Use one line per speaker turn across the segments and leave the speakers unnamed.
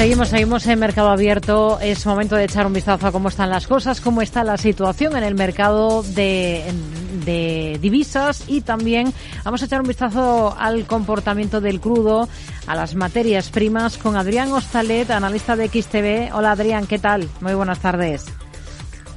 Seguimos, seguimos en Mercado Abierto. Es momento de echar un vistazo a cómo están las cosas, cómo está la situación en el mercado de, de divisas y también vamos a echar un vistazo al comportamiento del crudo, a las materias primas con Adrián Ostalet, analista de XTV. Hola Adrián, ¿qué tal? Muy buenas tardes.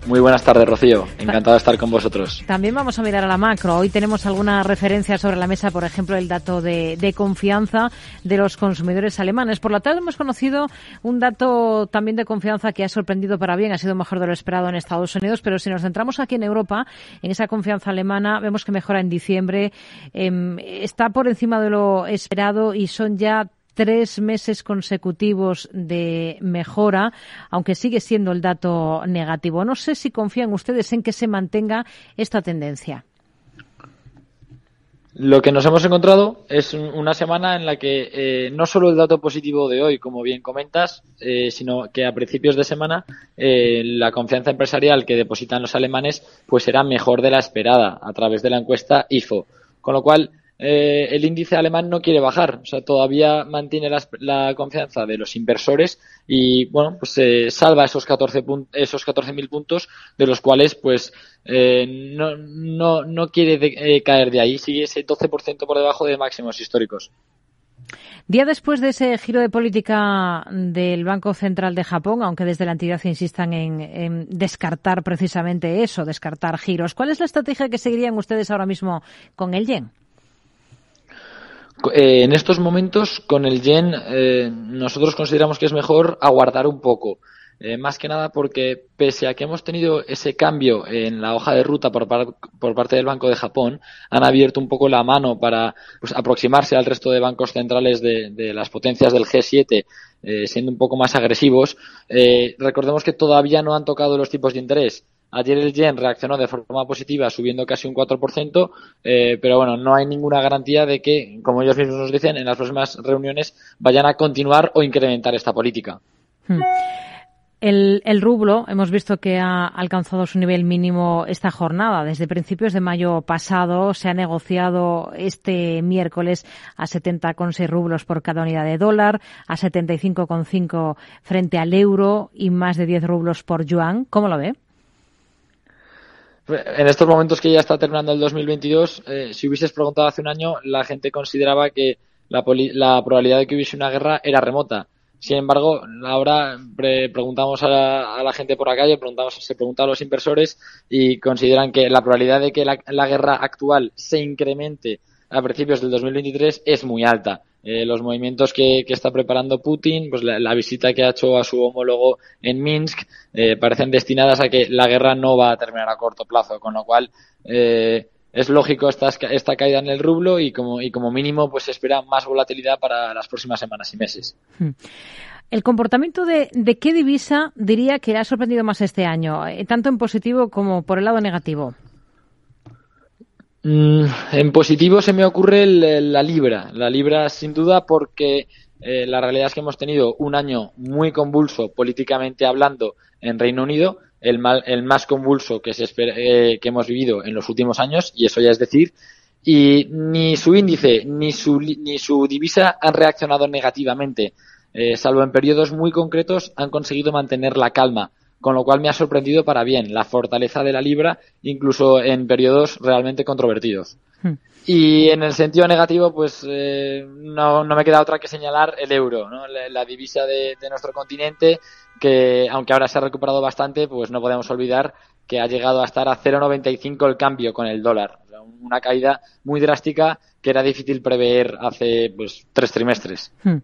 Muy buenas tardes, Rocío. Encantado de estar con vosotros.
También vamos a mirar a la macro. Hoy tenemos alguna referencia sobre la mesa, por ejemplo, el dato de, de, confianza de los consumidores alemanes. Por la tarde hemos conocido un dato también de confianza que ha sorprendido para bien, ha sido mejor de lo esperado en Estados Unidos, pero si nos centramos aquí en Europa, en esa confianza alemana, vemos que mejora en diciembre, eh, está por encima de lo esperado y son ya tres meses consecutivos de mejora, aunque sigue siendo el dato negativo. No sé si confían ustedes en que se mantenga esta tendencia.
Lo que nos hemos encontrado es una semana en la que eh, no solo el dato positivo de hoy, como bien comentas, eh, sino que a principios de semana eh, la confianza empresarial que depositan los alemanes pues será mejor de la esperada a través de la encuesta IFO. Con lo cual, eh, el índice alemán no quiere bajar, o sea, todavía mantiene la, confianza de los inversores y, bueno, pues se salva esos 14 esos 14.000 puntos, de los cuales, pues, eh, no, no, no quiere de, eh, caer de ahí, sigue ese 12% por debajo de máximos históricos.
Día después de ese giro de política del Banco Central de Japón, aunque desde la entidad insistan en, descartar precisamente eso, descartar giros, ¿cuál es la estrategia que seguirían ustedes ahora mismo con el yen?
Eh, en estos momentos, con el yen, eh, nosotros consideramos que es mejor aguardar un poco. Eh, más que nada porque, pese a que hemos tenido ese cambio en la hoja de ruta por, par por parte del Banco de Japón, han abierto un poco la mano para pues, aproximarse al resto de bancos centrales de, de las potencias del G7, siendo un poco más agresivos. recordemos que todavía no han tocado los tipos de interés Ayer el yen reaccionó de forma positiva, subiendo casi un 4%, eh, pero bueno, no hay ninguna garantía de que, como ellos mismos nos dicen, en las próximas reuniones vayan a continuar o incrementar esta política.
Hmm. El, el, rublo hemos visto que ha alcanzado su nivel mínimo esta jornada. Desde principios de mayo pasado se ha negociado este miércoles a 70,6 rublos por cada unidad de dólar, a 75,5 frente al euro y más de 10 rublos por yuan. ¿Cómo lo ve?
En estos momentos que ya está terminando el 2022, eh, si hubieses preguntado hace un año, la gente consideraba que la, la, probabilidad de que hubiese una guerra era remota. Sin embargo, ahora pre preguntamos a la, a la, gente por la calle, preguntamos, se pregunta a los inversores y consideran que la probabilidad de que la guerra actual se incremente a principios del 2023 es muy alta. Eh, los movimientos que, está preparando Putin, pues la, la, visita que ha hecho a su homólogo en Minsk, eh, parecen destinadas a que la guerra no va a terminar a corto plazo, con lo cual eh, es lógico esta, esta caída en el rublo y como, y como mínimo pues se espera más volatilidad para las próximas semanas y meses.
Hmm. El comportamiento de, de qué divisa diría que ha sorprendido más este año, eh, tanto en positivo como por el lado negativo.
Mm, en positivo se me ocurre el, la libra. La libra sin duda porque eh, la realidad es que hemos tenido un año muy convulso políticamente hablando en Reino Unido, el, mal, el más convulso que, se espera, eh, que hemos vivido en los últimos años, y eso ya es decir, y ni su índice ni su, ni su divisa han reaccionado negativamente, eh, salvo en periodos muy concretos han conseguido mantener la calma con lo cual me ha sorprendido para bien la fortaleza de la libra, incluso en periodos realmente controvertidos. Hmm. Y en el sentido negativo, pues eh, no, no, me queda otra que señalar el euro, ¿no? la, la, divisa de, de, nuestro continente, que aunque ahora se ha recuperado bastante, pues no podemos olvidar que ha llegado a estar a 0,95 el cambio con el dólar. O sea, una caída muy drástica que era difícil prever hace pues tres trimestres.
Hmm.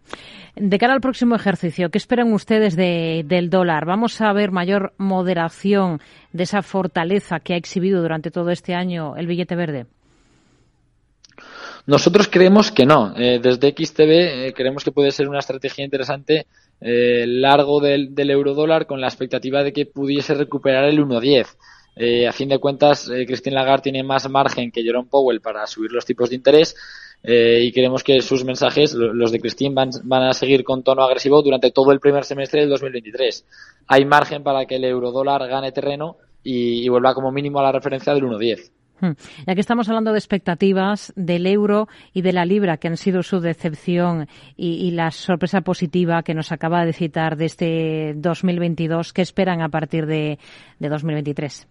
De cara al próximo ejercicio, ¿qué esperan ustedes de, del dólar? ¿Vamos a ver mayor moderación de esa fortaleza que ha exhibido durante todo este año el billete verde?
Nosotros creemos que no. Eh, desde XTB eh, creemos que puede ser una estrategia interesante eh, largo del, del euro dólar con la expectativa de que pudiese recuperar el 1.10. Eh, a fin de cuentas, eh, Christine Lagarde tiene más margen que Jerome Powell para subir los tipos de interés eh, y queremos que sus mensajes, los de Christine, van, van, a seguir con tono agresivo durante todo el primer semestre del 2023. Hay margen para que el eurodólar gane terreno y, y vuelva como mínimo a la referencia del 1.10.
Hmm. Ya que estamos hablando de expectativas del euro y de la libra, que han sido su decepción y, la sorpresa positiva que nos acaba de citar de este 2022, ¿qué esperan a partir de, de 2023?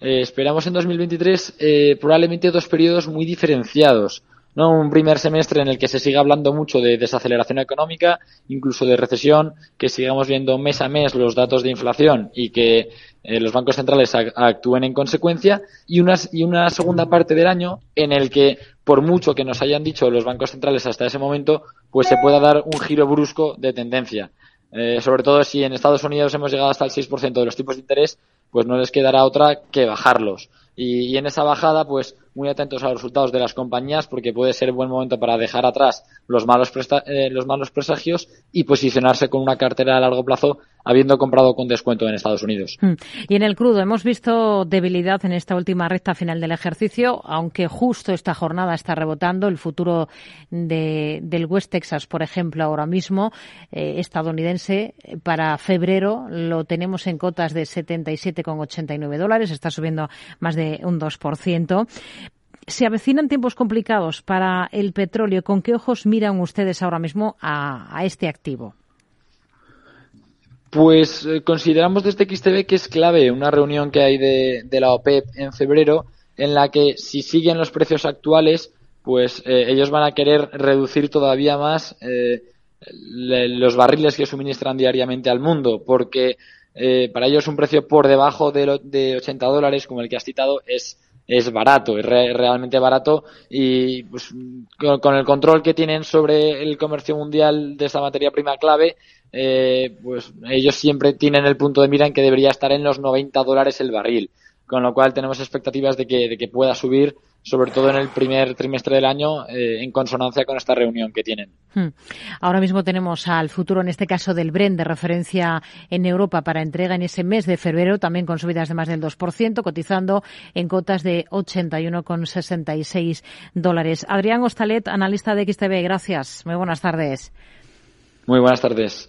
Eh, esperamos en 2023 eh, probablemente dos periodos muy diferenciados. ¿No? Un primer semestre en el que se siga hablando mucho de desaceleración económica, incluso de recesión, que sigamos viendo mes a mes los datos de inflación y que eh, los bancos centrales actúen en consecuencia, y una, y una segunda parte del año en el que, por mucho que nos hayan dicho los bancos centrales hasta ese momento, pues se pueda dar un giro brusco de tendencia. Eh, sobre todo si en Estados Unidos hemos llegado hasta el 6% de los tipos de interés, pues no les quedará otra que bajarlos. Y, y, en esa bajada, pues muy atentos a los resultados de las compañías porque puede ser buen momento para dejar atrás los malos, eh, los malos presagios y posicionarse con una cartera a largo plazo habiendo comprado con descuento en Estados Unidos.
Hmm. Y en el crudo hemos visto debilidad en esta última recta final del ejercicio, aunque justo esta jornada está rebotando. El futuro de, del West Texas, por ejemplo, ahora mismo, eh, estadounidense, para febrero lo tenemos en cotas de 77,89 dólares, está subiendo más de un 2% se avecinan tiempos complicados para el petróleo. ¿Con qué ojos miran ustedes ahora mismo a este activo?
Pues eh, consideramos desde XTB que es clave una reunión que hay de, de, la OPEP en febrero en la que si siguen los precios actuales, pues eh, ellos van a querer reducir todavía más eh, los barriles que suministran diariamente al mundo, porque eh, para ellos un precio por debajo de, lo, de 80 dólares, como el que has citado, es es barato, es re realmente barato. Y pues, con, el control que tienen sobre el comercio mundial de esa materia prima clave, eh, pues ellos siempre tienen el punto de mira en que debería estar en los 90 dólares el barril, con lo cual tenemos expectativas de que, de que pueda subir sobre todo en el primer trimestre del año, eh, en consonancia con esta reunión que tienen.
Hmm. Ahora mismo tenemos al futuro, en este caso del Bren, de referencia en Europa para entrega en ese mes de febrero, también con subidas de más del 2%, cotizando en cotas de 81,66 dólares. Adrián Ostalet, analista de XTB, gracias. Muy buenas tardes.
Muy buenas tardes.